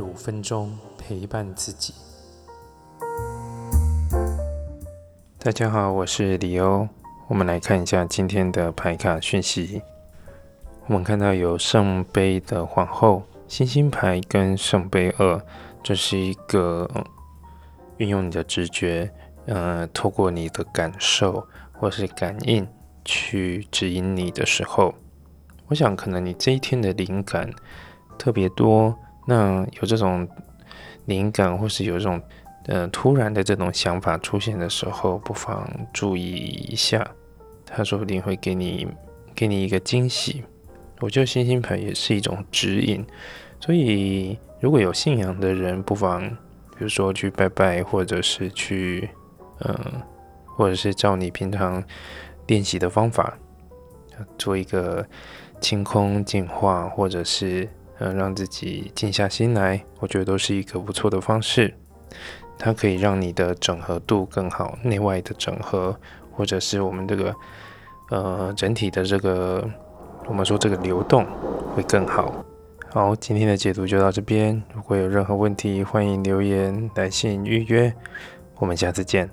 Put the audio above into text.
五分钟陪伴自己。大家好，我是李欧。我们来看一下今天的牌卡讯息。我们看到有圣杯的皇后、星星牌跟圣杯二，这是一个运用你的直觉，呃，透过你的感受或是感应去指引你的时候，我想可能你这一天的灵感特别多。那有这种灵感，或是有这种呃突然的这种想法出现的时候，不妨注意一下，他说不定会给你给你一个惊喜。我觉得星星牌也是一种指引，所以如果有信仰的人，不妨比如说去拜拜，或者是去嗯，或者是照你平常练习的方法，做一个清空净化，或者是。嗯，让自己静下心来，我觉得都是一个不错的方式。它可以让你的整合度更好，内外的整合，或者是我们这个呃整体的这个我们说这个流动会更好。好，今天的解读就到这边。如果有任何问题，欢迎留言、来信预约。我们下次见。